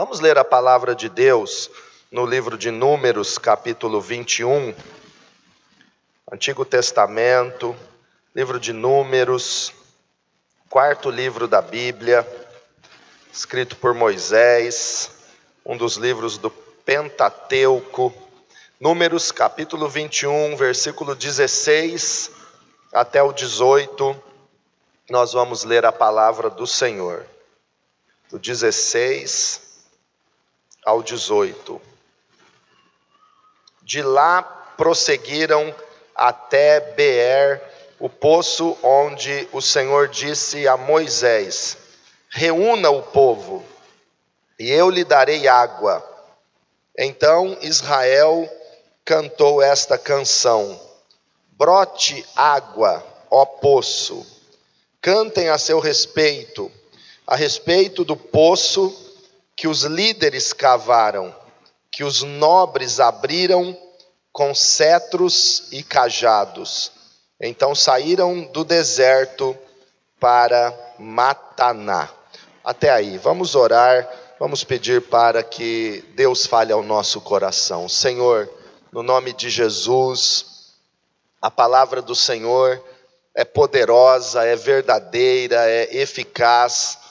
Vamos ler a palavra de Deus no livro de Números, capítulo 21, Antigo Testamento, livro de Números, quarto livro da Bíblia, escrito por Moisés, um dos livros do Pentateuco. Números, capítulo 21, versículo 16 até o 18, nós vamos ler a palavra do Senhor. Do 16 ao 18. De lá prosseguiram até Beer, o poço onde o Senhor disse a Moisés: Reúna o povo, e eu lhe darei água. Então Israel cantou esta canção: Brote água, ó poço. Cantem a seu respeito, a respeito do poço que os líderes cavaram, que os nobres abriram com cetros e cajados. Então saíram do deserto para Mataná. Até aí, vamos orar, vamos pedir para que Deus fale ao nosso coração. Senhor, no nome de Jesus, a palavra do Senhor é poderosa, é verdadeira, é eficaz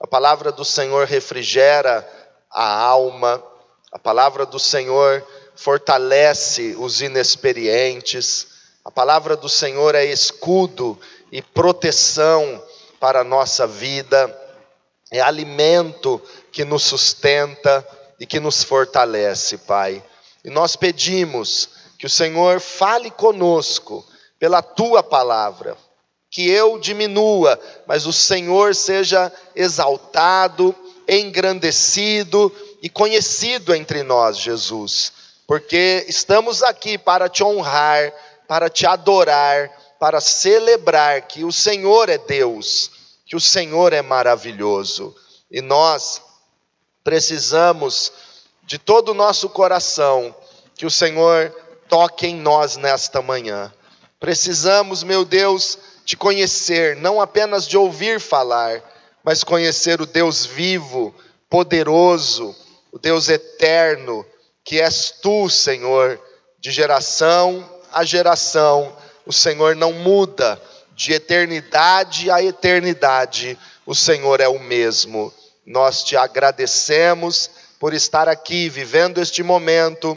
a palavra do Senhor refrigera a alma, a palavra do Senhor fortalece os inexperientes, a palavra do Senhor é escudo e proteção para a nossa vida, é alimento que nos sustenta e que nos fortalece, Pai. E nós pedimos que o Senhor fale conosco pela tua palavra que eu diminua, mas o Senhor seja exaltado, engrandecido e conhecido entre nós, Jesus, porque estamos aqui para te honrar, para te adorar, para celebrar que o Senhor é Deus, que o Senhor é maravilhoso e nós precisamos de todo o nosso coração que o Senhor toque em nós nesta manhã. Precisamos, meu Deus, te conhecer, não apenas de ouvir falar, mas conhecer o Deus vivo, poderoso, o Deus eterno, que és tu, Senhor, de geração a geração. O Senhor não muda, de eternidade a eternidade, o Senhor é o mesmo. Nós te agradecemos por estar aqui, vivendo este momento,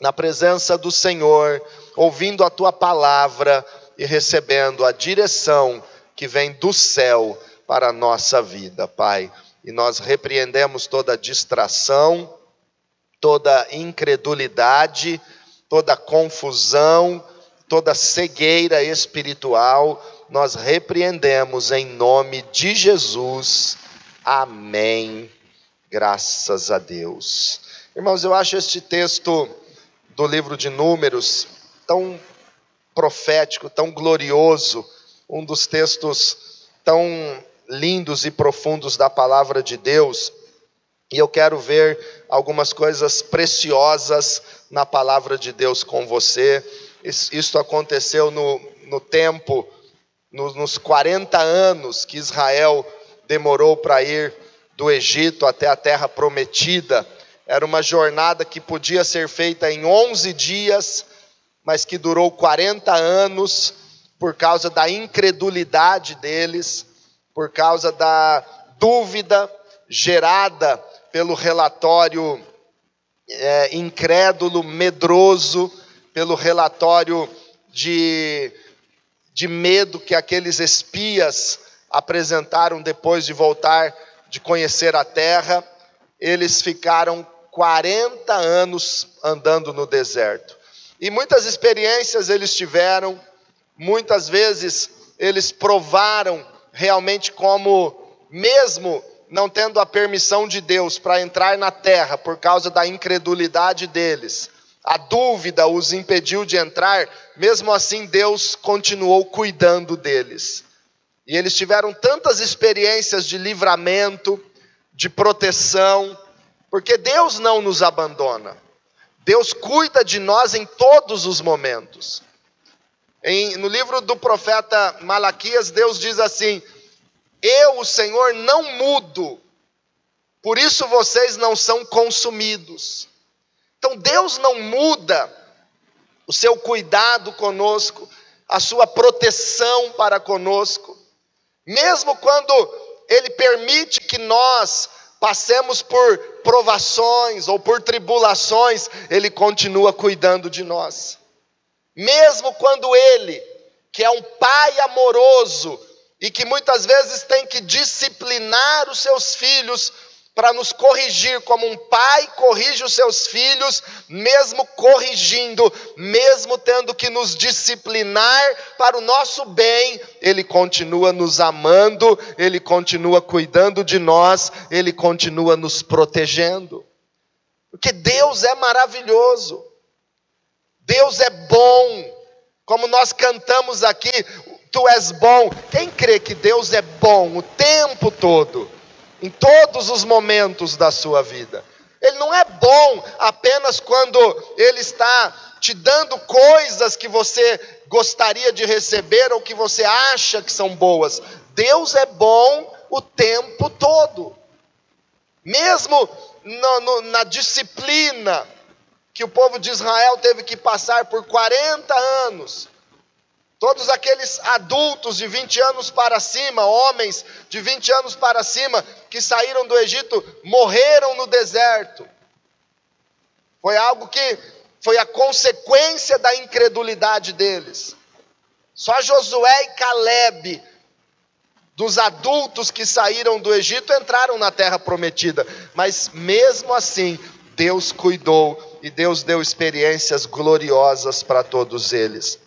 na presença do Senhor, ouvindo a tua palavra e recebendo a direção que vem do céu para a nossa vida, Pai. E nós repreendemos toda distração, toda incredulidade, toda confusão, toda cegueira espiritual, nós repreendemos em nome de Jesus. Amém. Graças a Deus. Irmãos, eu acho este texto do livro de Números tão profético, tão glorioso, um dos textos tão lindos e profundos da palavra de Deus. E eu quero ver algumas coisas preciosas na palavra de Deus com você. Isso aconteceu no, no tempo, no, nos 40 anos que Israel demorou para ir do Egito até a terra prometida. Era uma jornada que podia ser feita em 11 dias, mas que durou 40 anos por causa da incredulidade deles, por causa da dúvida gerada pelo relatório é, incrédulo, medroso, pelo relatório de, de medo que aqueles espias apresentaram depois de voltar de conhecer a terra. Eles ficaram 40 anos andando no deserto. E muitas experiências eles tiveram, muitas vezes eles provaram realmente como, mesmo não tendo a permissão de Deus para entrar na terra por causa da incredulidade deles, a dúvida os impediu de entrar, mesmo assim Deus continuou cuidando deles. E eles tiveram tantas experiências de livramento, de proteção, porque Deus não nos abandona. Deus cuida de nós em todos os momentos. Em, no livro do profeta Malaquias, Deus diz assim: Eu, o Senhor, não mudo. por isso vocês não são consumidos. Então Deus não muda o seu cuidado conosco, a sua proteção para conosco, mesmo quando Ele permite que nós passemos por provações ou por tribulações, Ele continua cuidando de nós. Mesmo quando Ele, que é um Pai amoroso e que muitas vezes tem que disciplinar os seus filhos, para nos corrigir, como um pai corrige os seus filhos, mesmo corrigindo, mesmo tendo que nos disciplinar para o nosso bem, Ele continua nos amando, Ele continua cuidando de nós, Ele continua nos protegendo. Porque Deus é maravilhoso, Deus é bom, como nós cantamos aqui, Tu és bom. Quem crê que Deus é bom o tempo todo? Em todos os momentos da sua vida. Ele não é bom apenas quando ele está te dando coisas que você gostaria de receber ou que você acha que são boas. Deus é bom o tempo todo. Mesmo no, no, na disciplina que o povo de Israel teve que passar por 40 anos, Todos aqueles adultos de 20 anos para cima, homens de 20 anos para cima, que saíram do Egito, morreram no deserto. Foi algo que foi a consequência da incredulidade deles. Só Josué e Caleb, dos adultos que saíram do Egito, entraram na terra prometida. Mas mesmo assim, Deus cuidou e Deus deu experiências gloriosas para todos eles.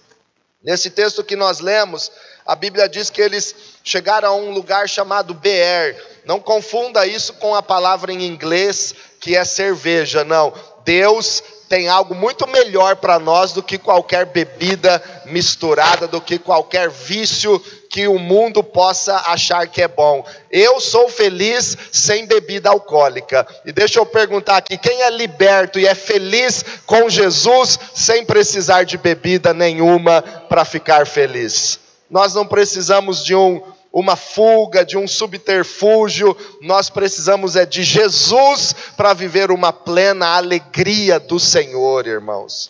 Nesse texto que nós lemos, a Bíblia diz que eles chegaram a um lugar chamado Beer. Não confunda isso com a palavra em inglês que é cerveja, não. Deus tem algo muito melhor para nós do que qualquer bebida misturada, do que qualquer vício que o mundo possa achar que é bom. Eu sou feliz sem bebida alcoólica. E deixa eu perguntar aqui: quem é liberto e é feliz com Jesus sem precisar de bebida nenhuma para ficar feliz? Nós não precisamos de um uma fuga, de um subterfúgio, nós precisamos é de Jesus para viver uma plena alegria do Senhor, irmãos.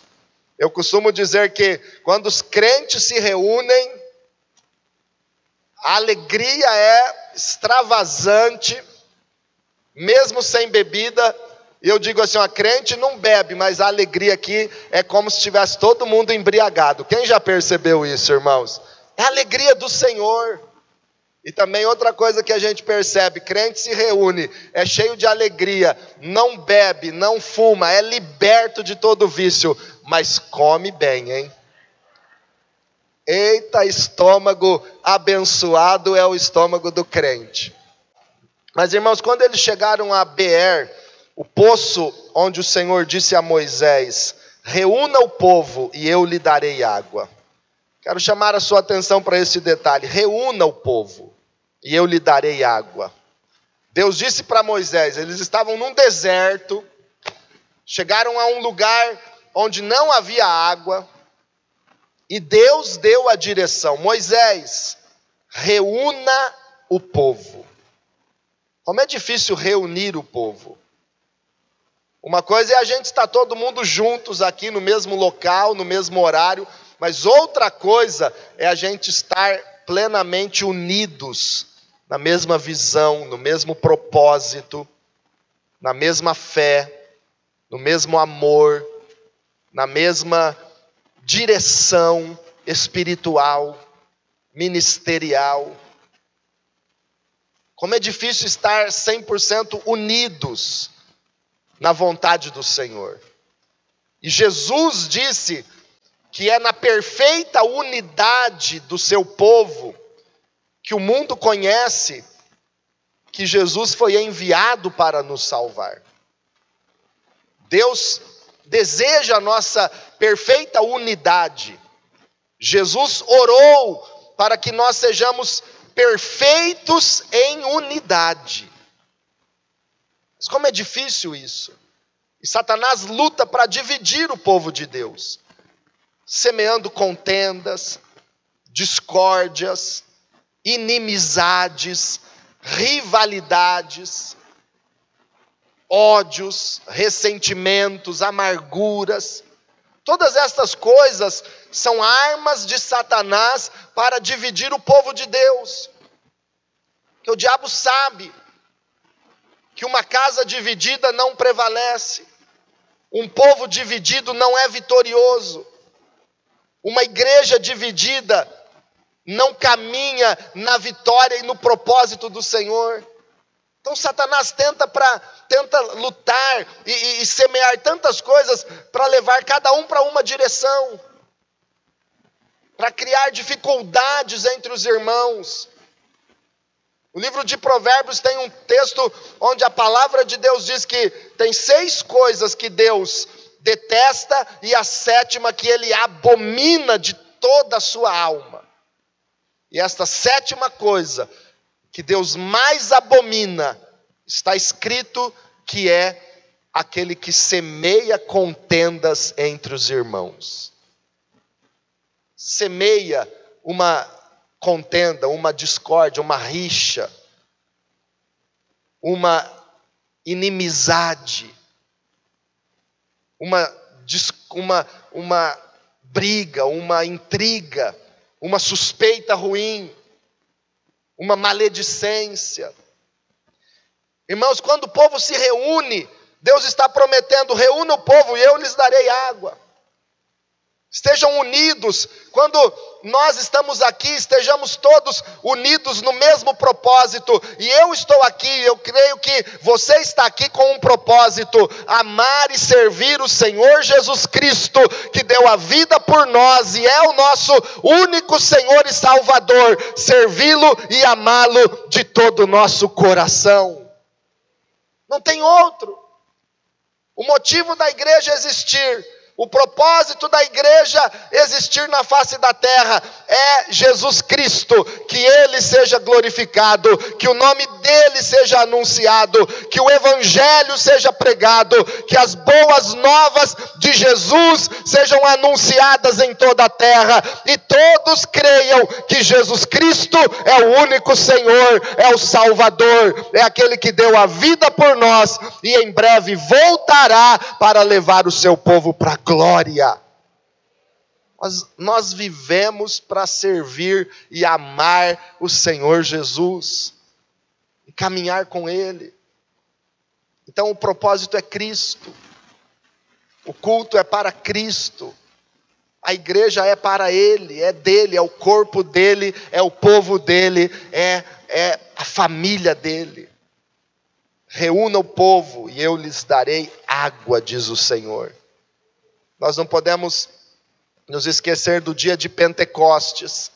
Eu costumo dizer que quando os crentes se reúnem, a alegria é extravasante, mesmo sem bebida. Eu digo assim: a crente não bebe, mas a alegria aqui é como se estivesse todo mundo embriagado. Quem já percebeu isso, irmãos? É a alegria do Senhor. E também outra coisa que a gente percebe: crente se reúne, é cheio de alegria, não bebe, não fuma, é liberto de todo vício, mas come bem, hein? Eita, estômago abençoado é o estômago do crente. Mas irmãos, quando eles chegaram a Beer, o poço onde o Senhor disse a Moisés: Reúna o povo e eu lhe darei água. Quero chamar a sua atenção para esse detalhe: reúna o povo e eu lhe darei água. Deus disse para Moisés: eles estavam num deserto, chegaram a um lugar onde não havia água, e Deus deu a direção: Moisés, reúna o povo. Como é difícil reunir o povo. Uma coisa é a gente estar todo mundo juntos aqui no mesmo local, no mesmo horário, mas outra coisa é a gente estar plenamente unidos na mesma visão, no mesmo propósito, na mesma fé, no mesmo amor, na mesma direção espiritual, ministerial. Como é difícil estar 100% unidos na vontade do Senhor. E Jesus disse que é na perfeita unidade do seu povo que o mundo conhece que Jesus foi enviado para nos salvar. Deus deseja a nossa perfeita unidade. Jesus orou para que nós sejamos perfeitos em unidade. Mas como é difícil isso. E Satanás luta para dividir o povo de Deus, semeando contendas, discórdias, inimizades, rivalidades. ódios, ressentimentos, amarguras. Todas estas coisas são armas de Satanás para dividir o povo de Deus. Que o diabo sabe que uma casa dividida não prevalece, um povo dividido não é vitorioso, uma igreja dividida não caminha na vitória e no propósito do Senhor. Então Satanás tenta para tenta lutar e, e, e semear tantas coisas para levar cada um para uma direção, para criar dificuldades entre os irmãos. O livro de Provérbios tem um texto onde a palavra de Deus diz que tem seis coisas que Deus detesta e a sétima que ele abomina de toda a sua alma. E esta sétima coisa que Deus mais abomina, está escrito que é aquele que semeia contendas entre os irmãos. Semeia uma contenda, uma discórdia, uma rixa, uma inimizade, uma, uma, uma briga, uma intriga, uma suspeita ruim uma maledicência. Irmãos, quando o povo se reúne, Deus está prometendo: reúna o povo e eu lhes darei água. Estejam unidos. Quando nós estamos aqui, estejamos todos unidos no mesmo propósito. E eu estou aqui, eu creio que você está aqui com um propósito: amar e servir o Senhor Jesus Cristo, que deu a vida por nós e é o nosso único Senhor e Salvador. Servi-lo e amá-lo de todo o nosso coração. Não tem outro. O motivo da igreja existir o propósito da igreja existir na face da terra é Jesus Cristo, que ele seja glorificado, que o nome dele seja anunciado, que o evangelho seja pregado, que as boas novas de Jesus sejam anunciadas em toda a terra. E todos creiam que Jesus Cristo é o único Senhor, é o Salvador, é aquele que deu a vida por nós e em breve voltará para levar o seu povo para glória. Nós, nós vivemos para servir e amar o Senhor Jesus, e caminhar com Ele. Então o propósito é Cristo, o culto é para Cristo, a igreja é para Ele, é dele, é o corpo dele, é o povo dele, é, é a família dele. Reúna o povo e eu lhes darei água, diz o Senhor. Nós não podemos nos esquecer do dia de Pentecostes,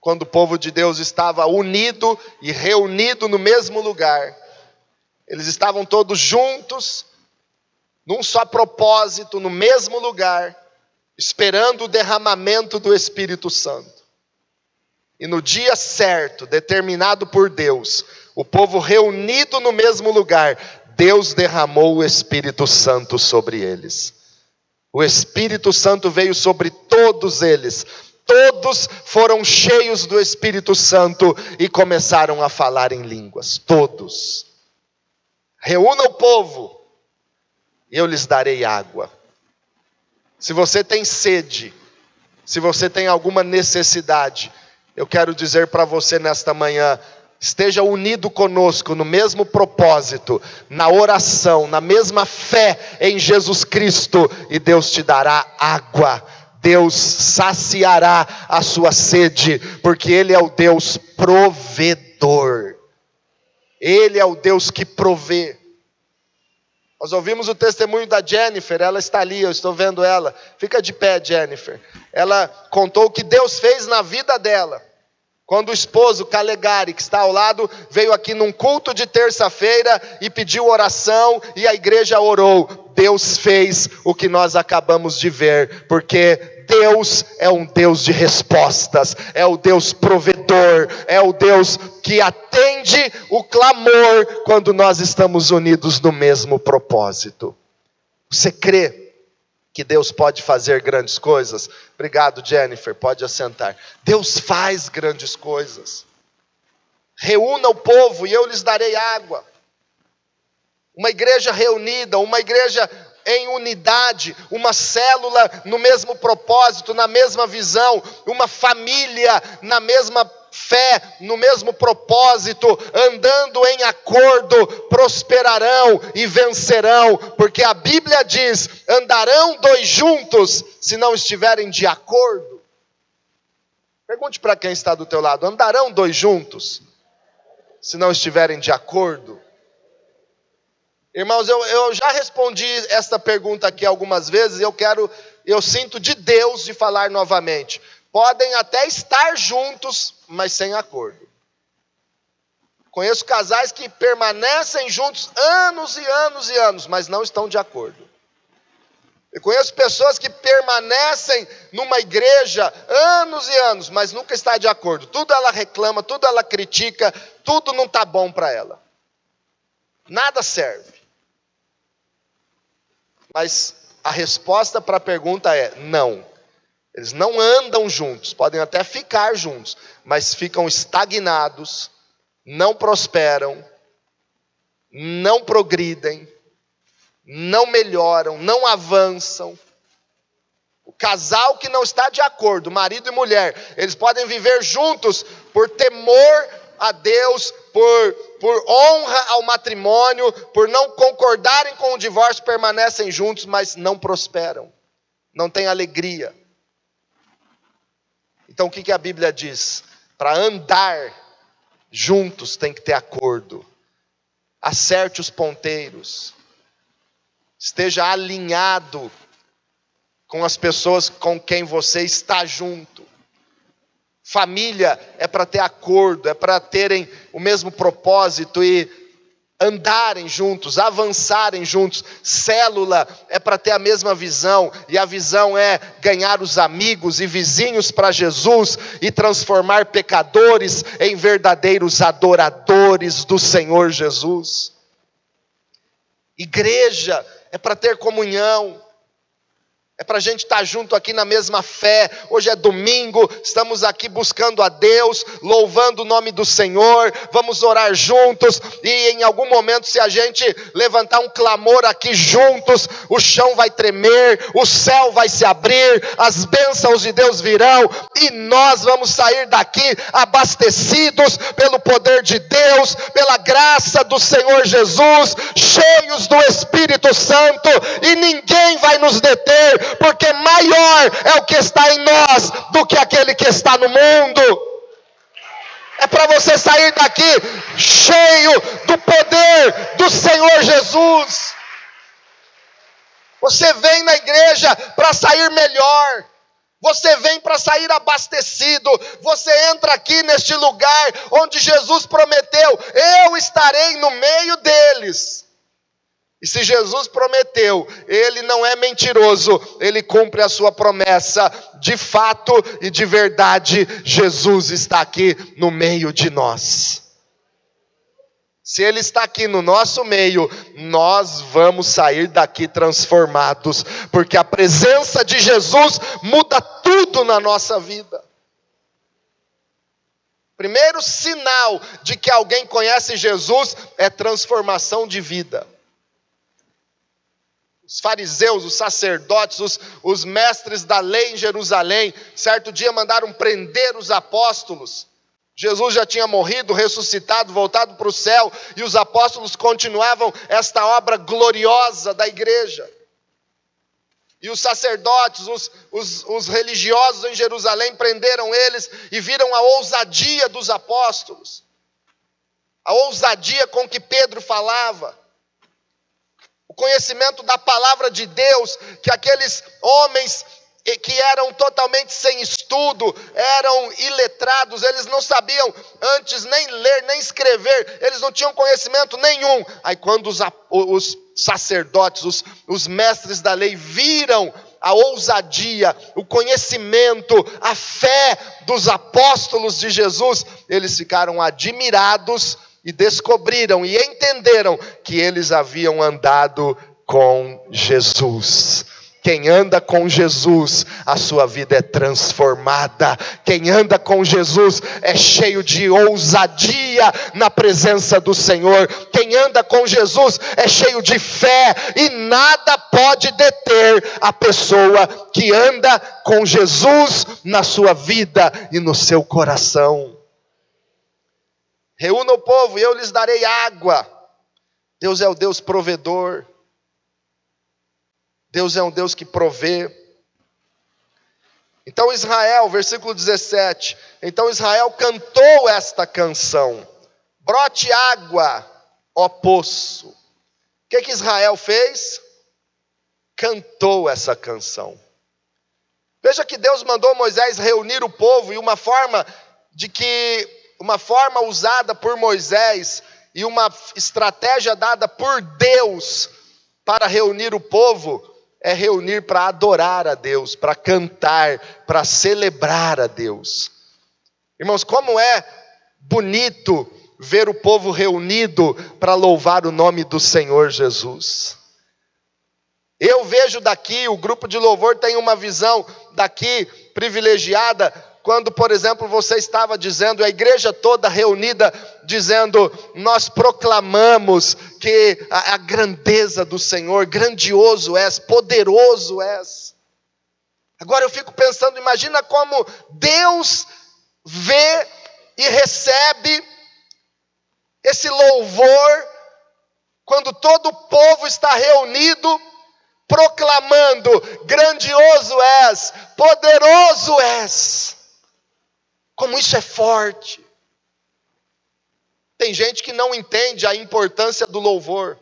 quando o povo de Deus estava unido e reunido no mesmo lugar. Eles estavam todos juntos, num só propósito, no mesmo lugar, esperando o derramamento do Espírito Santo. E no dia certo, determinado por Deus, o povo reunido no mesmo lugar, Deus derramou o Espírito Santo sobre eles. O Espírito Santo veio sobre todos eles. Todos foram cheios do Espírito Santo e começaram a falar em línguas. Todos. Reúna o povo eu lhes darei água. Se você tem sede, se você tem alguma necessidade, eu quero dizer para você nesta manhã: esteja unido conosco no mesmo propósito, na oração, na mesma fé em Jesus Cristo, e Deus te dará água. Deus saciará a sua sede, porque Ele é o Deus provedor. Ele é o Deus que provê. Nós ouvimos o testemunho da Jennifer, ela está ali, eu estou vendo ela. Fica de pé, Jennifer. Ela contou o que Deus fez na vida dela. Quando o esposo Calegari, que está ao lado, veio aqui num culto de terça-feira e pediu oração e a igreja orou, Deus fez o que nós acabamos de ver, porque Deus é um Deus de respostas, é o Deus provedor, é o Deus que atende o clamor quando nós estamos unidos no mesmo propósito. Você crê que Deus pode fazer grandes coisas. Obrigado, Jennifer, pode assentar. Deus faz grandes coisas. Reúna o povo e eu lhes darei água. uma igreja reunida, uma igreja em unidade, uma célula no mesmo propósito, na mesma visão, uma família na mesma fé, no mesmo propósito, andando em acordo, prosperarão e vencerão, porque a Bíblia diz: andarão dois juntos se não estiverem de acordo. Pergunte para quem está do teu lado: andarão dois juntos se não estiverem de acordo? Irmãos, eu, eu já respondi esta pergunta aqui algumas vezes, eu quero, eu sinto de Deus de falar novamente. Podem até estar juntos, mas sem acordo. Conheço casais que permanecem juntos anos e anos e anos, mas não estão de acordo. Eu conheço pessoas que permanecem numa igreja anos e anos, mas nunca está de acordo. Tudo ela reclama, tudo ela critica, tudo não está bom para ela. Nada serve. Mas a resposta para a pergunta é não. Eles não andam juntos, podem até ficar juntos, mas ficam estagnados, não prosperam, não progridem, não melhoram, não avançam. O casal que não está de acordo, marido e mulher, eles podem viver juntos por temor a Deus, por, por honra ao matrimônio, por não concordarem com o divórcio, permanecem juntos, mas não prosperam, não têm alegria. Então o que, que a Bíblia diz? Para andar juntos tem que ter acordo, acerte os ponteiros, esteja alinhado com as pessoas com quem você está junto. Família é para ter acordo, é para terem o mesmo propósito e andarem juntos, avançarem juntos. Célula é para ter a mesma visão, e a visão é ganhar os amigos e vizinhos para Jesus e transformar pecadores em verdadeiros adoradores do Senhor Jesus. Igreja é para ter comunhão, é para a gente estar tá junto aqui na mesma fé. Hoje é domingo, estamos aqui buscando a Deus, louvando o nome do Senhor. Vamos orar juntos. E em algum momento, se a gente levantar um clamor aqui juntos, o chão vai tremer, o céu vai se abrir, as bênçãos de Deus virão e nós vamos sair daqui abastecidos pelo poder de Deus, pela graça do Senhor Jesus, cheios do Espírito Santo, e ninguém vai nos deter porque maior é o que está em nós do que aquele que está no mundo. É para você sair daqui cheio do poder do Senhor Jesus. Você vem na igreja para sair melhor. Você vem para sair abastecido. Você entra aqui neste lugar onde Jesus prometeu: Eu estarei no meio deles. E se Jesus prometeu, ele não é mentiroso, ele cumpre a sua promessa. De fato e de verdade, Jesus está aqui no meio de nós. Se Ele está aqui no nosso meio, nós vamos sair daqui transformados, porque a presença de Jesus muda tudo na nossa vida. Primeiro sinal de que alguém conhece Jesus é transformação de vida os fariseus, os sacerdotes, os, os mestres da lei em Jerusalém, certo dia mandaram prender os apóstolos. Jesus já tinha morrido, ressuscitado, voltado para o céu, e os apóstolos continuavam esta obra gloriosa da igreja. E os sacerdotes, os, os, os religiosos em Jerusalém prenderam eles e viram a ousadia dos apóstolos, a ousadia com que Pedro falava o conhecimento da palavra de Deus, que aqueles homens que eram totalmente sem estudo, eram iletrados, eles não sabiam antes nem ler, nem escrever, eles não tinham conhecimento nenhum. Aí, quando os, os sacerdotes, os, os mestres da lei viram a ousadia, o conhecimento, a fé dos apóstolos de Jesus, eles ficaram admirados e descobriram e entenderam que eles haviam andado com Jesus. Quem anda com Jesus, a sua vida é transformada. Quem anda com Jesus é cheio de ousadia na presença do Senhor. Quem anda com Jesus é cheio de fé e nada pode deter a pessoa que anda com Jesus na sua vida e no seu coração. Reúna o povo e eu lhes darei água. Deus é o Deus provedor. Deus é um Deus que provê. Então Israel, versículo 17. Então Israel cantou esta canção: Brote água, ó poço. O que, que Israel fez? Cantou essa canção. Veja que Deus mandou Moisés reunir o povo e uma forma de que uma forma usada por Moisés e uma estratégia dada por Deus para reunir o povo é reunir para adorar a Deus, para cantar, para celebrar a Deus. Irmãos, como é bonito ver o povo reunido para louvar o nome do Senhor Jesus. Eu vejo daqui, o grupo de louvor tem uma visão daqui privilegiada quando, por exemplo, você estava dizendo, a igreja toda reunida, dizendo: Nós proclamamos que a, a grandeza do Senhor, grandioso és, poderoso és. Agora eu fico pensando, imagina como Deus vê e recebe esse louvor, quando todo o povo está reunido, proclamando: grandioso és, poderoso és. Como isso é forte. Tem gente que não entende a importância do louvor.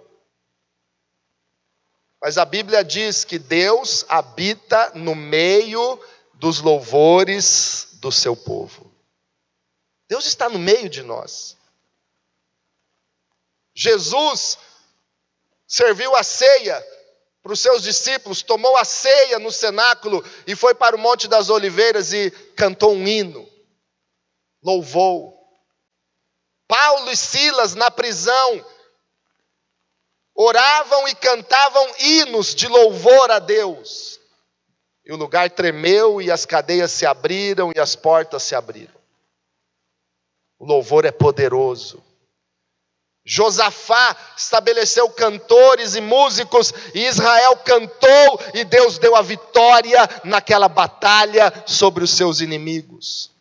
Mas a Bíblia diz que Deus habita no meio dos louvores do seu povo. Deus está no meio de nós. Jesus serviu a ceia para os seus discípulos, tomou a ceia no cenáculo e foi para o Monte das Oliveiras e cantou um hino louvou. Paulo e Silas na prisão oravam e cantavam hinos de louvor a Deus. E o lugar tremeu e as cadeias se abriram e as portas se abriram. O louvor é poderoso. Josafá estabeleceu cantores e músicos, e Israel cantou, e Deus deu a vitória naquela batalha sobre os seus inimigos.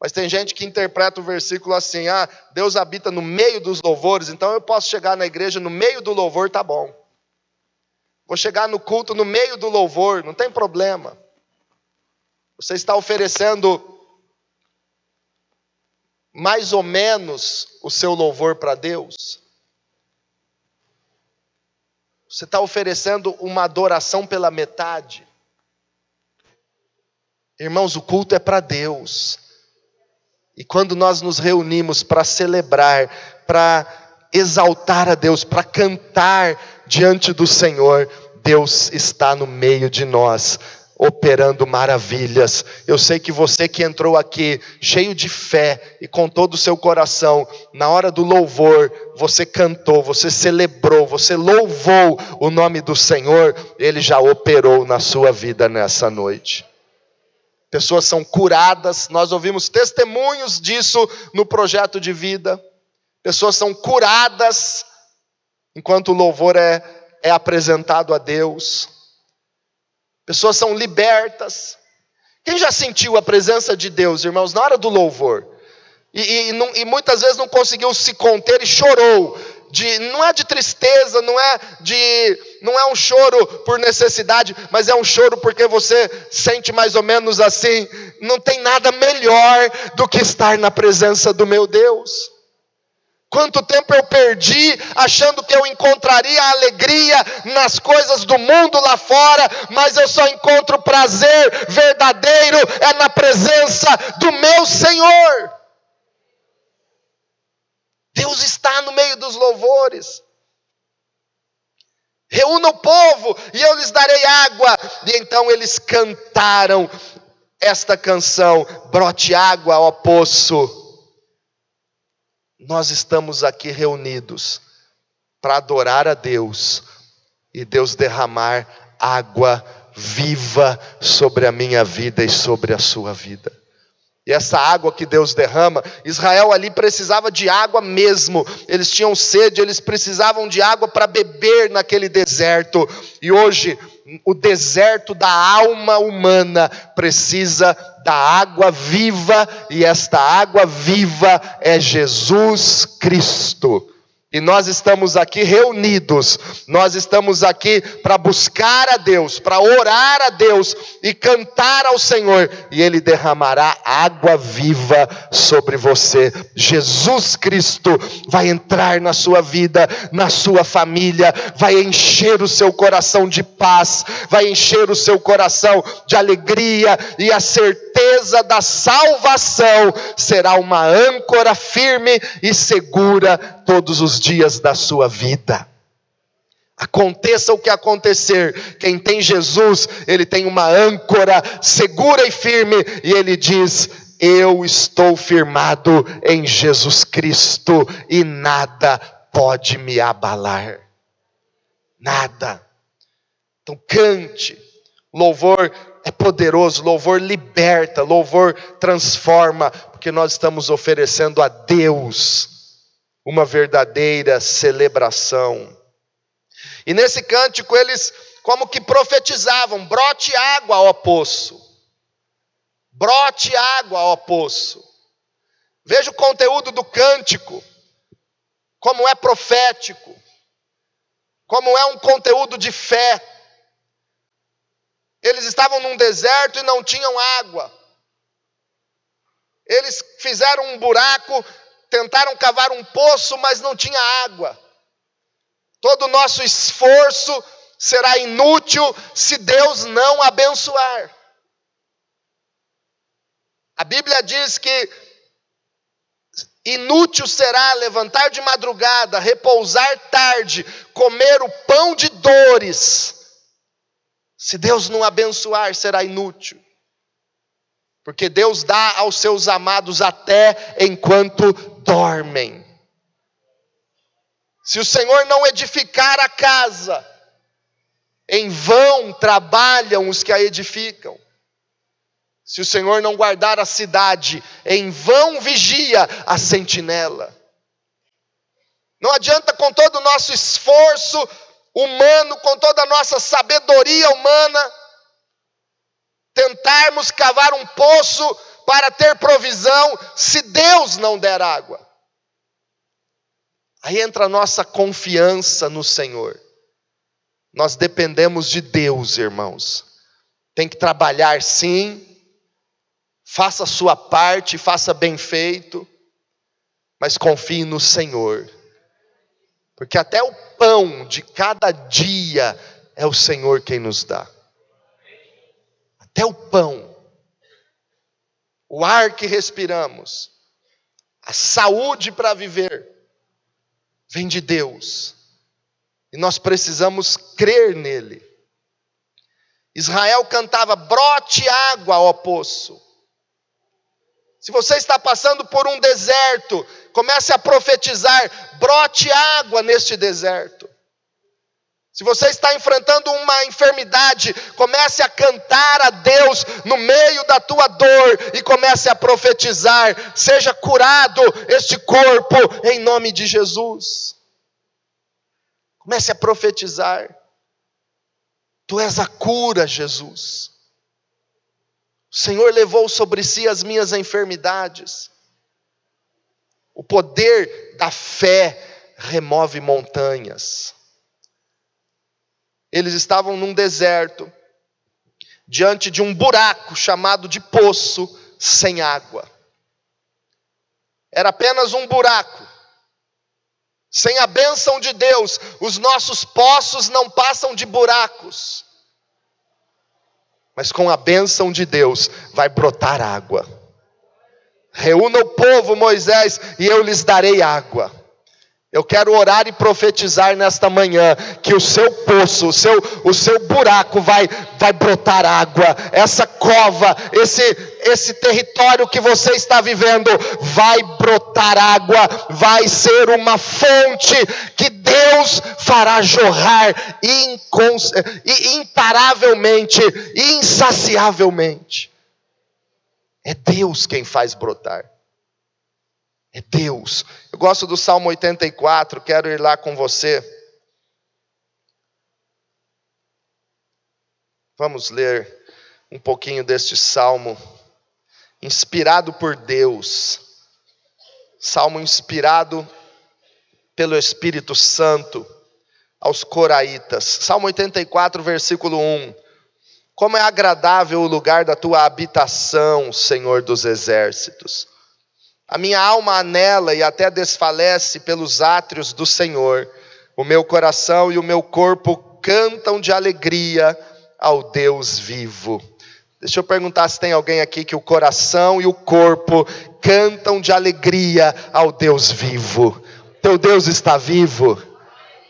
Mas tem gente que interpreta o versículo assim: ah, Deus habita no meio dos louvores, então eu posso chegar na igreja no meio do louvor, tá bom. Vou chegar no culto no meio do louvor, não tem problema. Você está oferecendo mais ou menos o seu louvor para Deus? Você está oferecendo uma adoração pela metade? Irmãos, o culto é para Deus. E quando nós nos reunimos para celebrar, para exaltar a Deus, para cantar diante do Senhor, Deus está no meio de nós, operando maravilhas. Eu sei que você que entrou aqui cheio de fé e com todo o seu coração, na hora do louvor, você cantou, você celebrou, você louvou o nome do Senhor, ele já operou na sua vida nessa noite pessoas são curadas, nós ouvimos testemunhos disso no projeto de vida. Pessoas são curadas enquanto o louvor é, é apresentado a Deus. Pessoas são libertas. Quem já sentiu a presença de Deus, irmãos, na hora do louvor? E, e, não, e muitas vezes não conseguiu se conter e chorou de, não é de tristeza, não é de, não é um choro por necessidade, mas é um choro porque você sente mais ou menos assim, não tem nada melhor do que estar na presença do meu Deus. Quanto tempo eu perdi achando que eu encontraria alegria nas coisas do mundo lá fora, mas eu só encontro prazer verdadeiro é na presença do meu Senhor. Deus está no meio dos louvores. Reúna o povo e eu lhes darei água. E então eles cantaram esta canção: Brote água, ó poço. Nós estamos aqui reunidos para adorar a Deus e Deus derramar água viva sobre a minha vida e sobre a sua vida. E essa água que Deus derrama, Israel ali precisava de água mesmo. Eles tinham sede, eles precisavam de água para beber naquele deserto. E hoje, o deserto da alma humana precisa da água viva, e esta água viva é Jesus Cristo. E nós estamos aqui reunidos, nós estamos aqui para buscar a Deus, para orar a Deus e cantar ao Senhor, e Ele derramará água viva sobre você. Jesus Cristo vai entrar na sua vida, na sua família, vai encher o seu coração de paz, vai encher o seu coração de alegria, e a certeza da salvação será uma âncora firme e segura todos os dias da sua vida. Aconteça o que acontecer, quem tem Jesus, ele tem uma âncora segura e firme, e ele diz: Eu estou firmado em Jesus Cristo, e nada pode me abalar. Nada. Então cante, louvor é poderoso, louvor liberta, louvor transforma, porque nós estamos oferecendo a Deus uma verdadeira celebração. E nesse cântico eles como que profetizavam: brote água ao poço. Brote água ao poço. Veja o conteúdo do cântico, como é profético, como é um conteúdo de fé. Eles estavam num deserto e não tinham água. Eles fizeram um buraco tentaram cavar um poço, mas não tinha água. Todo o nosso esforço será inútil se Deus não abençoar. A Bíblia diz que inútil será levantar de madrugada, repousar tarde, comer o pão de dores. Se Deus não abençoar, será inútil. Porque Deus dá aos seus amados até enquanto dormem. Se o Senhor não edificar a casa, em vão trabalham os que a edificam. Se o Senhor não guardar a cidade, em vão vigia a sentinela. Não adianta com todo o nosso esforço humano, com toda a nossa sabedoria humana, tentarmos cavar um poço para ter provisão se Deus não der água. Aí entra a nossa confiança no Senhor. Nós dependemos de Deus, irmãos. Tem que trabalhar sim, faça a sua parte, faça bem feito, mas confie no Senhor. Porque até o pão de cada dia é o Senhor quem nos dá até o pão, o ar que respiramos, a saúde para viver, vem de Deus. E nós precisamos crer nele. Israel cantava: brote água ao poço. Se você está passando por um deserto, comece a profetizar: brote água neste deserto. Se você está enfrentando uma enfermidade, comece a cantar a Deus no meio da tua dor e comece a profetizar: seja curado este corpo em nome de Jesus. Comece a profetizar. Tu és a cura, Jesus. O Senhor levou sobre si as minhas enfermidades. O poder da fé remove montanhas. Eles estavam num deserto, diante de um buraco chamado de poço sem água. Era apenas um buraco. Sem a bênção de Deus, os nossos poços não passam de buracos. Mas com a bênção de Deus vai brotar água. Reúna o povo, Moisés, e eu lhes darei água. Eu quero orar e profetizar nesta manhã que o seu poço, o seu, o seu buraco vai, vai brotar água, essa cova, esse, esse território que você está vivendo vai brotar água, vai ser uma fonte que Deus fará jorrar imparavelmente, insaciavelmente. É Deus quem faz brotar. É Deus. Gosto do Salmo 84, quero ir lá com você. Vamos ler um pouquinho deste salmo, inspirado por Deus. Salmo inspirado pelo Espírito Santo aos Coraitas. Salmo 84, versículo 1. Como é agradável o lugar da tua habitação, Senhor dos exércitos. A minha alma anela e até desfalece pelos átrios do Senhor. O meu coração e o meu corpo cantam de alegria ao Deus vivo. Deixa eu perguntar se tem alguém aqui que o coração e o corpo cantam de alegria ao Deus vivo. Teu Deus está vivo.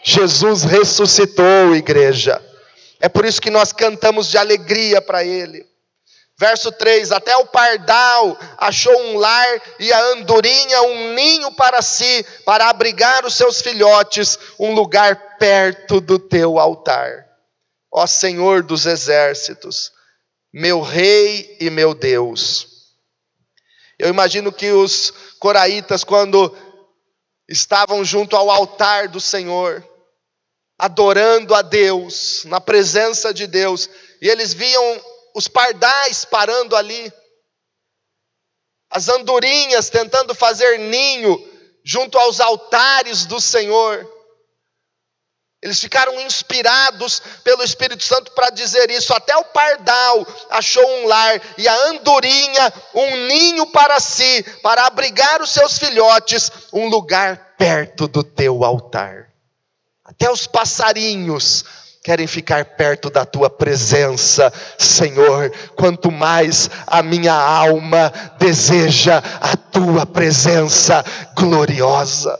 Jesus ressuscitou, igreja. É por isso que nós cantamos de alegria para Ele. Verso 3: Até o pardal achou um lar e a andorinha um ninho para si, para abrigar os seus filhotes, um lugar perto do teu altar ó Senhor dos exércitos, meu Rei e meu Deus. Eu imagino que os coraitas, quando estavam junto ao altar do Senhor, adorando a Deus, na presença de Deus, e eles viam os pardais parando ali, as andorinhas tentando fazer ninho junto aos altares do Senhor. Eles ficaram inspirados pelo Espírito Santo para dizer isso. Até o pardal achou um lar e a andorinha um ninho para si, para abrigar os seus filhotes, um lugar perto do teu altar. Até os passarinhos querem ficar perto da tua presença, Senhor. Quanto mais a minha alma deseja a tua presença gloriosa.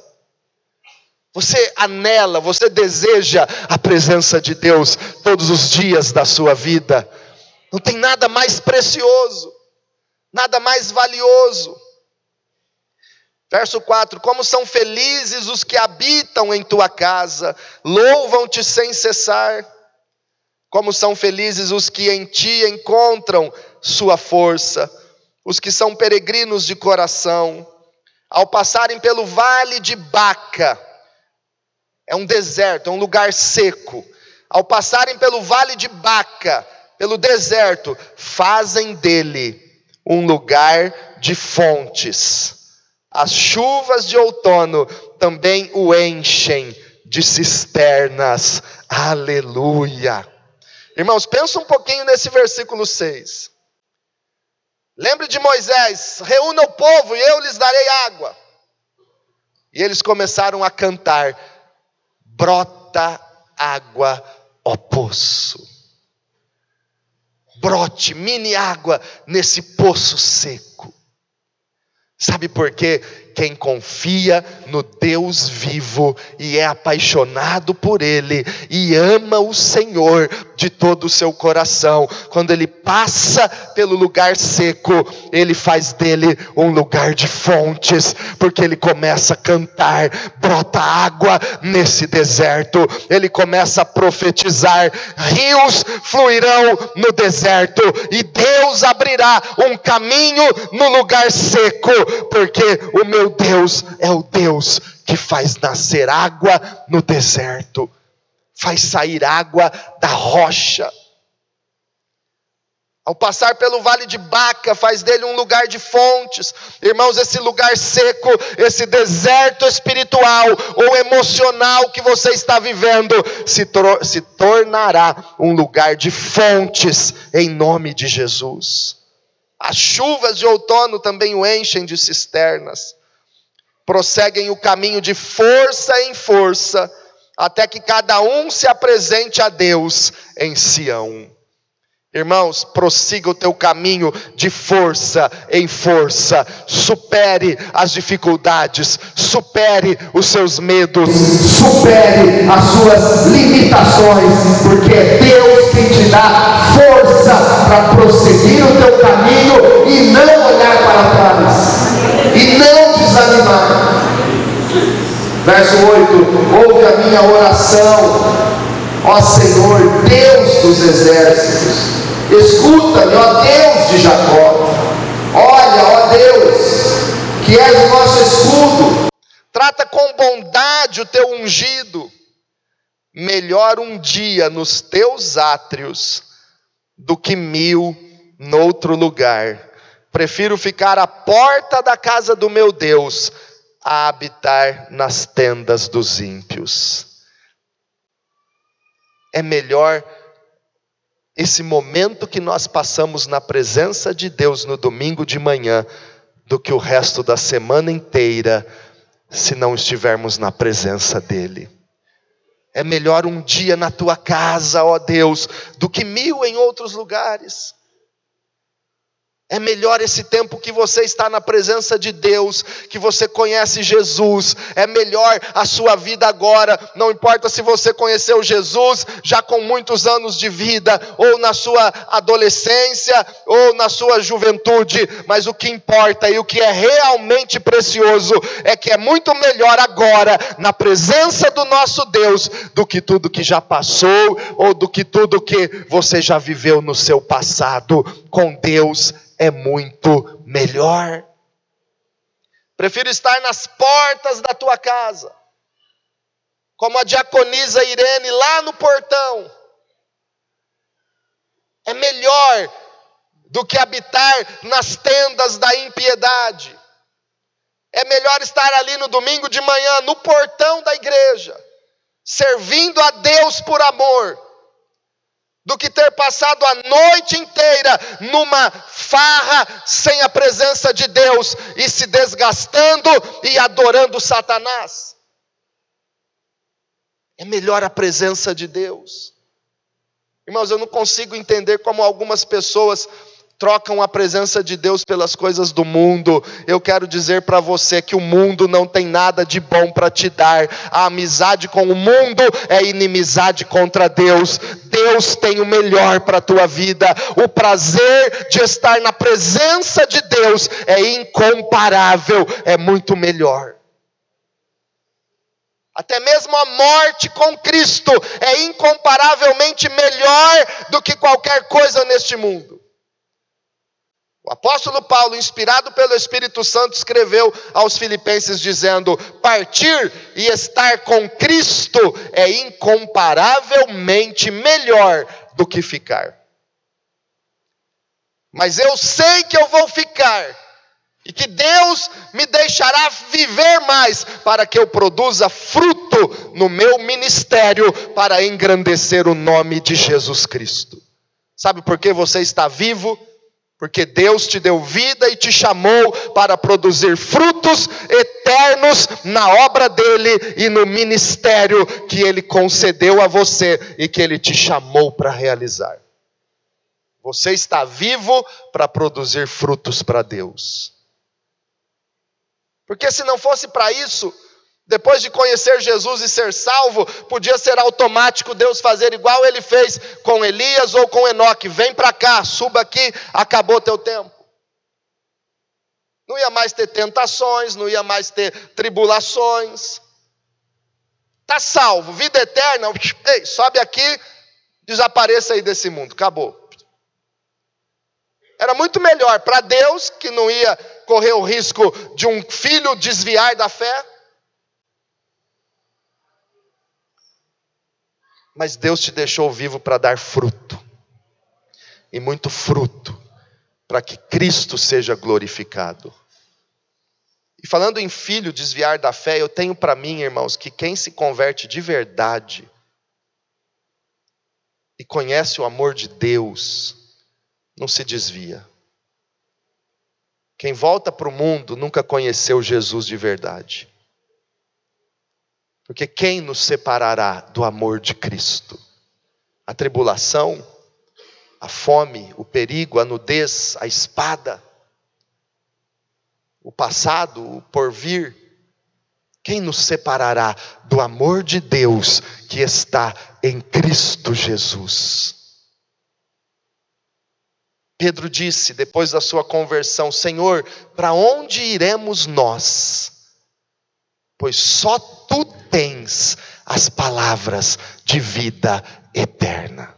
Você anela, você deseja a presença de Deus todos os dias da sua vida. Não tem nada mais precioso, nada mais valioso. Verso 4: Como são felizes os que habitam em tua casa, louvam-te sem cessar. Como são felizes os que em ti encontram sua força, os que são peregrinos de coração, ao passarem pelo vale de Baca, é um deserto, é um lugar seco. Ao passarem pelo vale de Baca, pelo deserto, fazem dele um lugar de fontes. As chuvas de outono também o enchem de cisternas. Aleluia. Irmãos, pensa um pouquinho nesse versículo 6. Lembre de Moisés: reúna o povo e eu lhes darei água. E eles começaram a cantar: brota água, ó poço. Brote mini água nesse poço seco. Sabe por quê? Quem confia no Deus vivo e é apaixonado por Ele e ama o Senhor de todo o seu coração, quando ele passa pelo lugar seco, ele faz dele um lugar de fontes, porque ele começa a cantar, brota água nesse deserto, ele começa a profetizar: rios fluirão no deserto, e Deus abrirá um caminho no lugar seco, porque o meu Deus é o Deus que faz nascer água no deserto, faz sair água da rocha. Ao passar pelo vale de Baca, faz dele um lugar de fontes. Irmãos, esse lugar seco, esse deserto espiritual ou emocional que você está vivendo, se, se tornará um lugar de fontes, em nome de Jesus. As chuvas de outono também o enchem de cisternas prosseguem o caminho de força em força, até que cada um se apresente a Deus em Sião. Irmãos, prossiga o teu caminho de força em força, supere as dificuldades, supere os seus medos, supere as suas limitações, porque é Deus quem te dá força para prosseguir o teu caminho e não olhar para trás, e não desanimar. Verso 8: Ouve a minha oração, ó Senhor, Deus dos exércitos. Escuta-me, ó Deus de Jacó. Olha, ó Deus, que és o nosso escudo. Trata com bondade o teu ungido. Melhor um dia nos teus átrios do que mil noutro lugar. Prefiro ficar à porta da casa do meu Deus a habitar nas tendas dos ímpios. É melhor esse momento que nós passamos na presença de Deus no domingo de manhã do que o resto da semana inteira se não estivermos na presença dEle. É melhor um dia na tua casa, ó Deus, do que mil em outros lugares. É melhor esse tempo que você está na presença de Deus, que você conhece Jesus. É melhor a sua vida agora. Não importa se você conheceu Jesus já com muitos anos de vida, ou na sua adolescência, ou na sua juventude. Mas o que importa e o que é realmente precioso é que é muito melhor agora, na presença do nosso Deus, do que tudo que já passou, ou do que tudo que você já viveu no seu passado. Com Deus é muito melhor. Prefiro estar nas portas da tua casa, como a diaconisa Irene lá no portão. É melhor do que habitar nas tendas da impiedade. É melhor estar ali no domingo de manhã, no portão da igreja, servindo a Deus por amor do que ter passado a noite inteira numa farra sem a presença de Deus e se desgastando e adorando Satanás. É melhor a presença de Deus. Irmãos, eu não consigo entender como algumas pessoas trocam a presença de Deus pelas coisas do mundo. Eu quero dizer para você que o mundo não tem nada de bom para te dar. A amizade com o mundo é inimizade contra Deus. Deus tem o melhor para a tua vida. O prazer de estar na presença de Deus é incomparável, é muito melhor. Até mesmo a morte com Cristo é incomparavelmente melhor do que qualquer coisa neste mundo. O apóstolo Paulo, inspirado pelo Espírito Santo, escreveu aos Filipenses dizendo: Partir e estar com Cristo é incomparavelmente melhor do que ficar. Mas eu sei que eu vou ficar e que Deus me deixará viver mais para que eu produza fruto no meu ministério para engrandecer o nome de Jesus Cristo. Sabe por que você está vivo? Porque Deus te deu vida e te chamou para produzir frutos eternos na obra dele e no ministério que ele concedeu a você e que ele te chamou para realizar. Você está vivo para produzir frutos para Deus. Porque se não fosse para isso, depois de conhecer Jesus e ser salvo, podia ser automático Deus fazer igual ele fez com Elias ou com Enoque: vem para cá, suba aqui, acabou teu tempo. Não ia mais ter tentações, não ia mais ter tribulações. Está salvo, vida eterna, ei, sobe aqui, desapareça aí desse mundo, acabou. Era muito melhor para Deus, que não ia correr o risco de um filho desviar da fé, Mas Deus te deixou vivo para dar fruto, e muito fruto, para que Cristo seja glorificado. E falando em filho desviar da fé, eu tenho para mim, irmãos, que quem se converte de verdade e conhece o amor de Deus, não se desvia. Quem volta para o mundo nunca conheceu Jesus de verdade. Porque quem nos separará do amor de Cristo? A tribulação, a fome, o perigo, a nudez, a espada, o passado, o porvir. Quem nos separará do amor de Deus que está em Cristo Jesus? Pedro disse, depois da sua conversão: Senhor, para onde iremos nós? Pois só tu tens as palavras de vida eterna.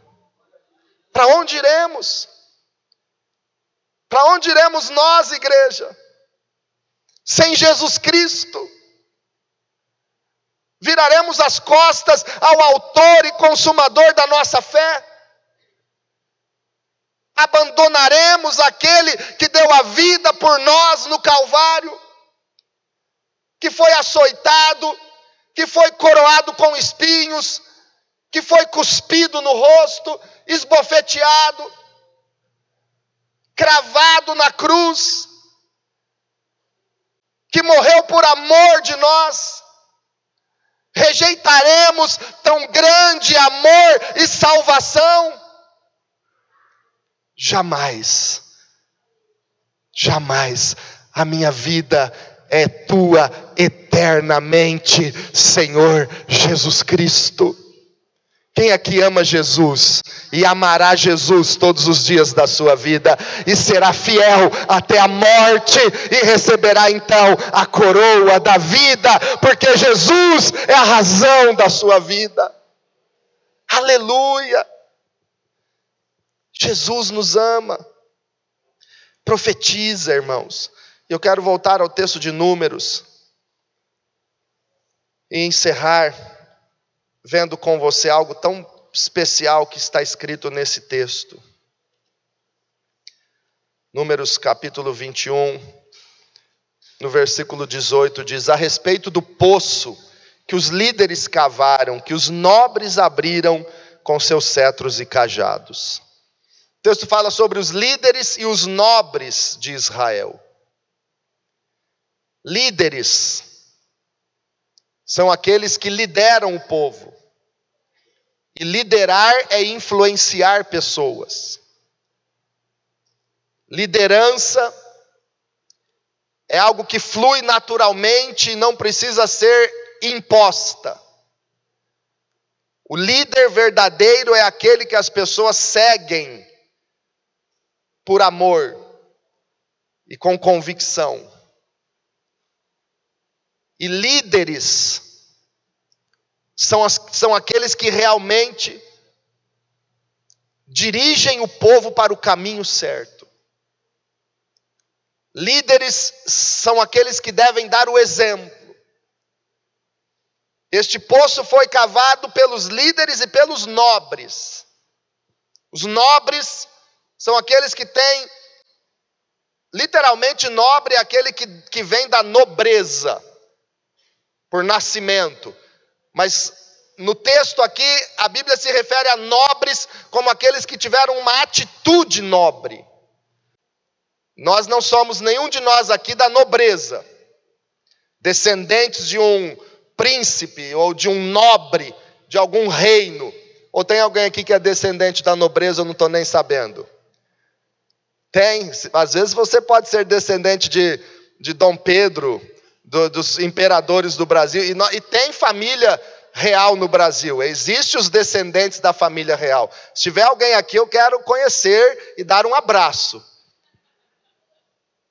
Para onde iremos? Para onde iremos nós, igreja? Sem Jesus Cristo? Viraremos as costas ao Autor e Consumador da nossa fé? Abandonaremos aquele que deu a vida por nós no Calvário? Que foi açoitado, que foi coroado com espinhos, que foi cuspido no rosto, esbofeteado, cravado na cruz, que morreu por amor de nós. Rejeitaremos tão grande amor e salvação? Jamais, jamais a minha vida é tua eternamente, Senhor Jesus Cristo. Quem aqui ama Jesus e amará Jesus todos os dias da sua vida e será fiel até a morte e receberá então a coroa da vida, porque Jesus é a razão da sua vida. Aleluia! Jesus nos ama. Profetiza, irmãos. Eu quero voltar ao texto de Números e encerrar vendo com você algo tão especial que está escrito nesse texto. Números capítulo 21, no versículo 18, diz: A respeito do poço que os líderes cavaram, que os nobres abriram com seus cetros e cajados. O texto fala sobre os líderes e os nobres de Israel. Líderes são aqueles que lideram o povo. E liderar é influenciar pessoas. Liderança é algo que flui naturalmente e não precisa ser imposta. O líder verdadeiro é aquele que as pessoas seguem por amor e com convicção. E líderes são, as, são aqueles que realmente dirigem o povo para o caminho certo. Líderes são aqueles que devem dar o exemplo. Este poço foi cavado pelos líderes e pelos nobres. Os nobres são aqueles que têm, literalmente, nobre é aquele que, que vem da nobreza, por nascimento. Mas no texto aqui, a Bíblia se refere a nobres como aqueles que tiveram uma atitude nobre. Nós não somos nenhum de nós aqui da nobreza, descendentes de um príncipe ou de um nobre de algum reino. Ou tem alguém aqui que é descendente da nobreza, eu não estou nem sabendo. Tem, às vezes você pode ser descendente de, de Dom Pedro, do, dos imperadores do Brasil, e, e tem família real no Brasil, existem os descendentes da família real. Se tiver alguém aqui, eu quero conhecer e dar um abraço.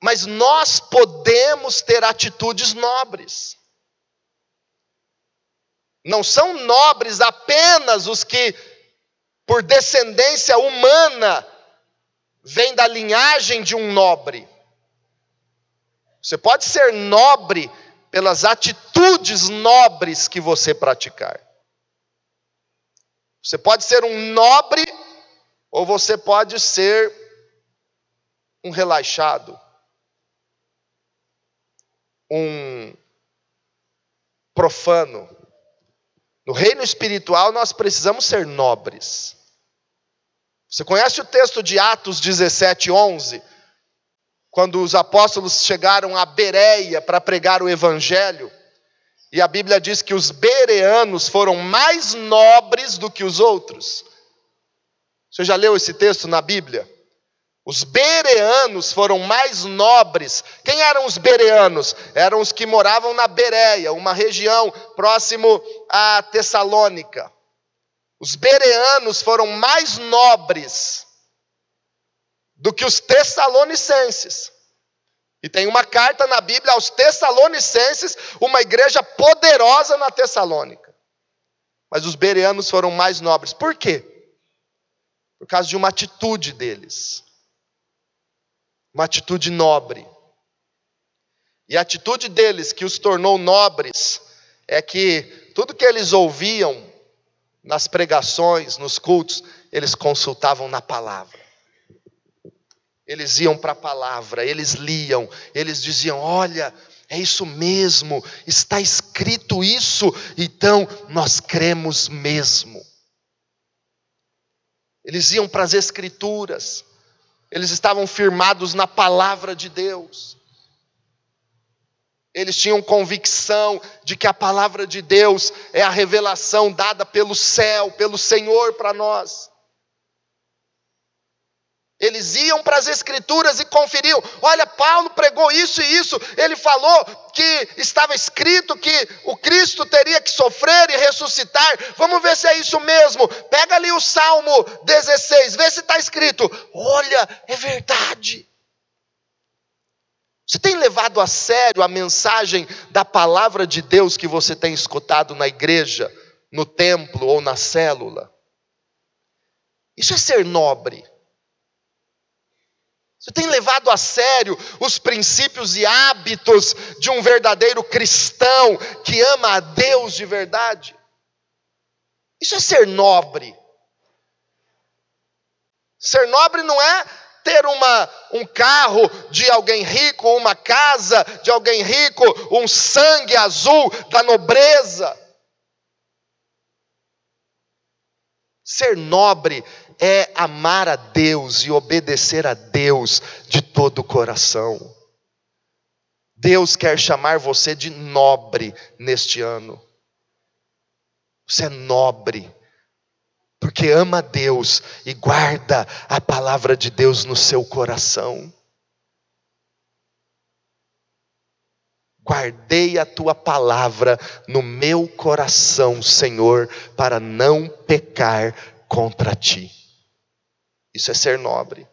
Mas nós podemos ter atitudes nobres. Não são nobres apenas os que, por descendência humana, vêm da linhagem de um nobre. Você pode ser nobre pelas atitudes nobres que você praticar. Você pode ser um nobre ou você pode ser um relaxado, um profano. No reino espiritual nós precisamos ser nobres. Você conhece o texto de Atos 17, 11? Quando os apóstolos chegaram a Bereia para pregar o evangelho, e a Bíblia diz que os bereanos foram mais nobres do que os outros. Você já leu esse texto na Bíblia? Os bereanos foram mais nobres. Quem eram os bereanos? Eram os que moravam na Bereia, uma região próximo a Tessalônica. Os bereanos foram mais nobres do que os tessalonicenses. E tem uma carta na Bíblia aos Tessalonicenses, uma igreja poderosa na Tessalônica. Mas os bereanos foram mais nobres. Por quê? Por causa de uma atitude deles. Uma atitude nobre. E a atitude deles que os tornou nobres é que tudo que eles ouviam nas pregações, nos cultos, eles consultavam na palavra. Eles iam para a palavra, eles liam, eles diziam: Olha, é isso mesmo, está escrito isso, então nós cremos mesmo. Eles iam para as Escrituras, eles estavam firmados na palavra de Deus. Eles tinham convicção de que a palavra de Deus é a revelação dada pelo céu, pelo Senhor para nós. Eles iam para as Escrituras e conferiam: olha, Paulo pregou isso e isso, ele falou que estava escrito que o Cristo teria que sofrer e ressuscitar. Vamos ver se é isso mesmo. Pega ali o Salmo 16, vê se está escrito. Olha, é verdade. Você tem levado a sério a mensagem da palavra de Deus que você tem escutado na igreja, no templo ou na célula? Isso é ser nobre. Você tem levado a sério os princípios e hábitos de um verdadeiro cristão que ama a Deus de verdade? Isso é ser nobre. Ser nobre não é ter uma, um carro de alguém rico, uma casa de alguém rico, um sangue azul da nobreza. Ser nobre é amar a Deus e obedecer a Deus de todo o coração. Deus quer chamar você de nobre neste ano. Você é nobre, porque ama a Deus e guarda a palavra de Deus no seu coração. Guardei a tua palavra no meu coração, Senhor, para não pecar contra ti. Isso é ser nobre.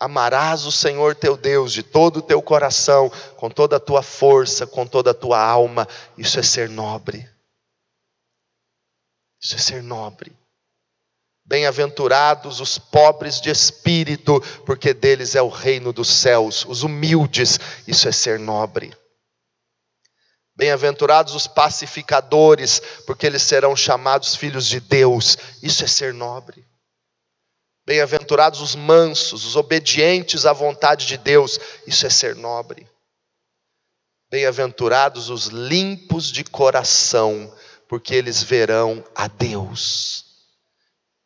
Amarás o Senhor teu Deus de todo o teu coração, com toda a tua força, com toda a tua alma. Isso é ser nobre. Isso é ser nobre. Bem-aventurados os pobres de espírito, porque deles é o reino dos céus. Os humildes, isso é ser nobre. Bem-aventurados os pacificadores, porque eles serão chamados filhos de Deus. Isso é ser nobre. Bem-aventurados os mansos, os obedientes à vontade de Deus. Isso é ser nobre. Bem-aventurados os limpos de coração, porque eles verão a Deus.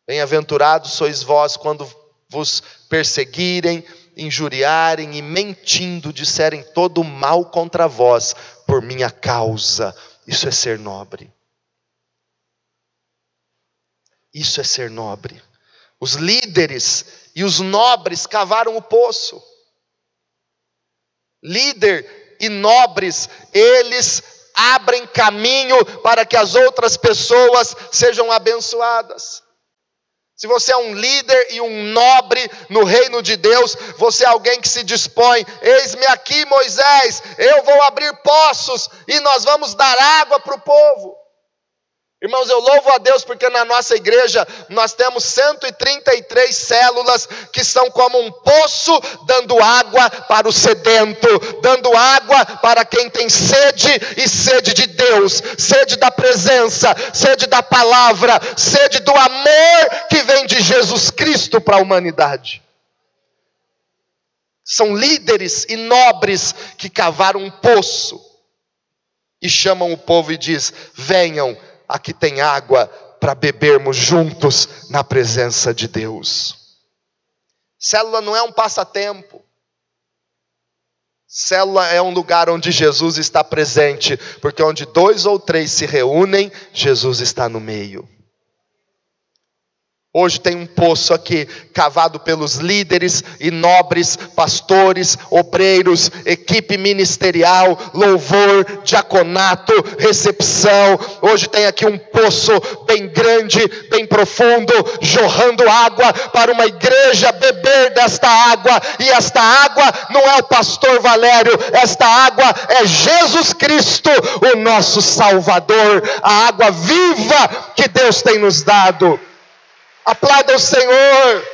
Bem-aventurados sois vós quando vos perseguirem, injuriarem e mentindo disserem todo mal contra vós por minha causa. Isso é ser nobre. Isso é ser nobre. Os líderes e os nobres cavaram o poço. Líder e nobres, eles abrem caminho para que as outras pessoas sejam abençoadas. Se você é um líder e um nobre no reino de Deus, você é alguém que se dispõe, eis-me aqui, Moisés, eu vou abrir poços e nós vamos dar água para o povo. Irmãos, eu louvo a Deus porque na nossa igreja nós temos 133 células que são como um poço dando água para o sedento, dando água para quem tem sede e sede de Deus, sede da presença, sede da palavra, sede do amor que vem de Jesus Cristo para a humanidade. São líderes e nobres que cavaram um poço e chamam o povo e diz: "Venham, aqui tem água para bebermos juntos na presença de Deus. Célula não é um passatempo. Célula é um lugar onde Jesus está presente, porque onde dois ou três se reúnem, Jesus está no meio. Hoje tem um poço aqui, cavado pelos líderes e nobres, pastores, obreiros, equipe ministerial, louvor, diaconato, recepção. Hoje tem aqui um poço bem grande, bem profundo, jorrando água para uma igreja beber desta água. E esta água não é o pastor Valério, esta água é Jesus Cristo, o nosso Salvador, a água viva que Deus tem nos dado. Aplauda o Senhor.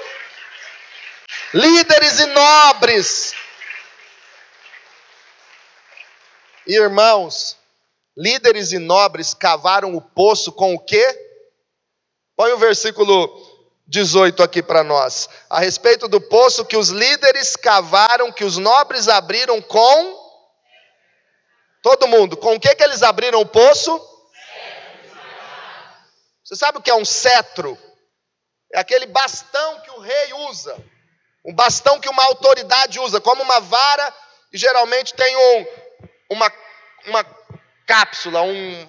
Líderes e nobres. Irmãos, líderes e nobres cavaram o poço com o quê? Põe o versículo 18 aqui para nós. A respeito do poço que os líderes cavaram, que os nobres abriram com. Todo mundo, com o que, que eles abriram o poço? Você sabe o que é um cetro? É aquele bastão que o rei usa. Um bastão que uma autoridade usa, como uma vara, e geralmente tem um, uma, uma cápsula, um,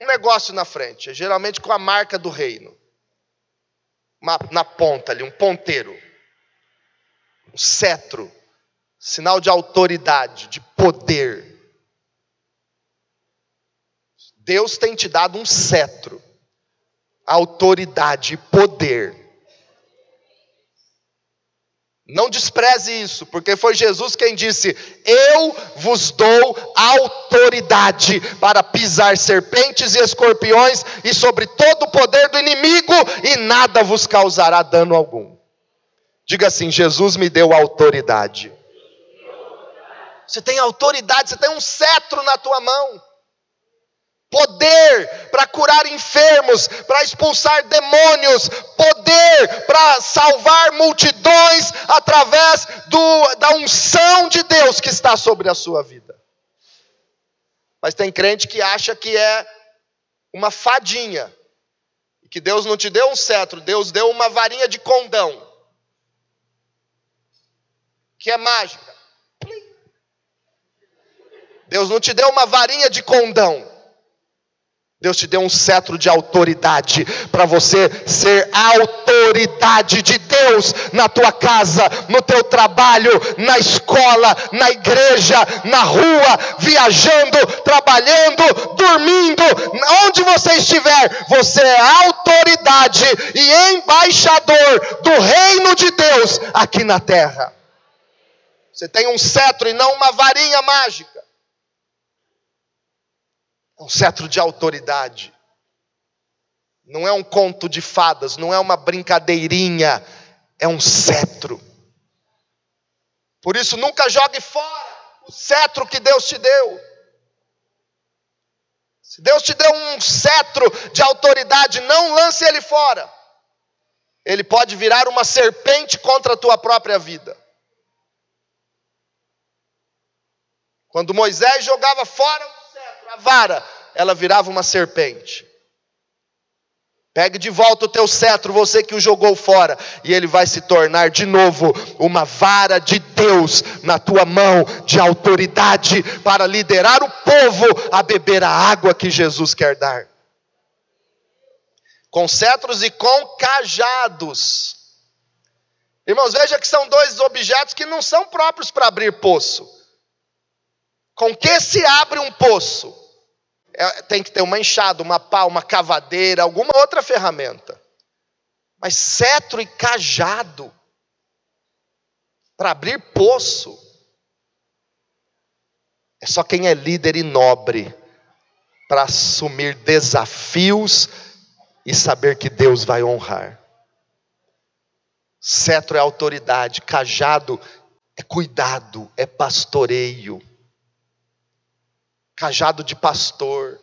um negócio na frente, geralmente com a marca do reino. Uma, na ponta ali, um ponteiro. Um cetro. Sinal de autoridade, de poder. Deus tem te dado um cetro autoridade poder. Não despreze isso, porque foi Jesus quem disse: Eu vos dou autoridade para pisar serpentes e escorpiões e sobre todo o poder do inimigo, e nada vos causará dano algum. Diga assim: Jesus me deu autoridade. Você tem autoridade, você tem um cetro na tua mão poder para curar enfermos, para expulsar demônios, poder para salvar multidões através do, da unção de Deus que está sobre a sua vida. Mas tem crente que acha que é uma fadinha, que Deus não te deu um cetro, Deus deu uma varinha de condão, que é mágica. Deus não te deu uma varinha de condão. Deus te deu um cetro de autoridade para você ser a autoridade de Deus na tua casa, no teu trabalho, na escola, na igreja, na rua, viajando, trabalhando, dormindo, onde você estiver, você é autoridade e embaixador do reino de Deus aqui na terra. Você tem um cetro e não uma varinha mágica um cetro de autoridade. Não é um conto de fadas, não é uma brincadeirinha, é um cetro. Por isso, nunca jogue fora o cetro que Deus te deu. Se Deus te deu um cetro de autoridade, não lance ele fora. Ele pode virar uma serpente contra a tua própria vida. Quando Moisés jogava fora a vara, ela virava uma serpente. Pegue de volta o teu cetro, você que o jogou fora, e ele vai se tornar de novo uma vara de Deus na tua mão, de autoridade, para liderar o povo a beber a água que Jesus quer dar. Com cetros e com cajados. Irmãos, veja que são dois objetos que não são próprios para abrir poço. Com que se abre um poço? É, tem que ter uma enxada, uma pá, uma cavadeira, alguma outra ferramenta. Mas cetro e cajado para abrir poço é só quem é líder e nobre para assumir desafios e saber que Deus vai honrar. Cetro é autoridade, cajado é cuidado, é pastoreio cajado de pastor.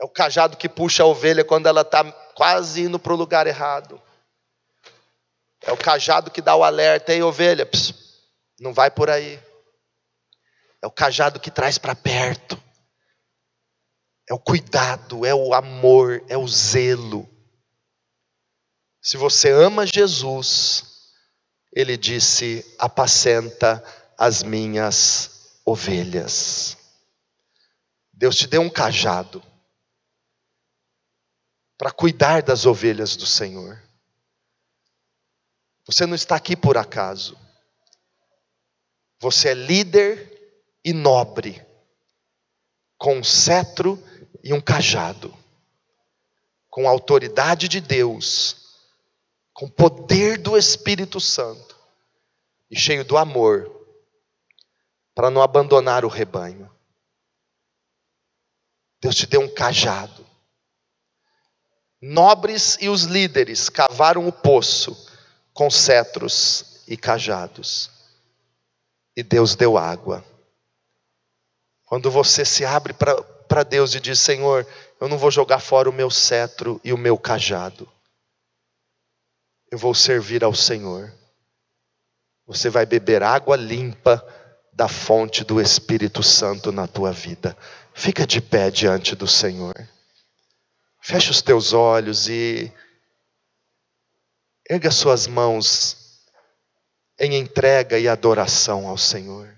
É o cajado que puxa a ovelha quando ela está quase indo para o lugar errado. É o cajado que dá o alerta, ei ovelha, pss, não vai por aí. É o cajado que traz para perto. É o cuidado, é o amor, é o zelo. Se você ama Jesus, ele disse: apacenta as minhas ovelhas. Deus te deu um cajado. para cuidar das ovelhas do Senhor. Você não está aqui por acaso. Você é líder e nobre, com um cetro e um cajado, com a autoridade de Deus, com o poder do Espírito Santo e cheio do amor, para não abandonar o rebanho. Deus te deu um cajado. Nobres e os líderes cavaram o poço com cetros e cajados. E Deus deu água. Quando você se abre para Deus e diz: Senhor, eu não vou jogar fora o meu cetro e o meu cajado. Eu vou servir ao Senhor. Você vai beber água limpa da fonte do Espírito Santo na tua vida. Fica de pé diante do Senhor. Feche os teus olhos e erga suas mãos em entrega e adoração ao Senhor.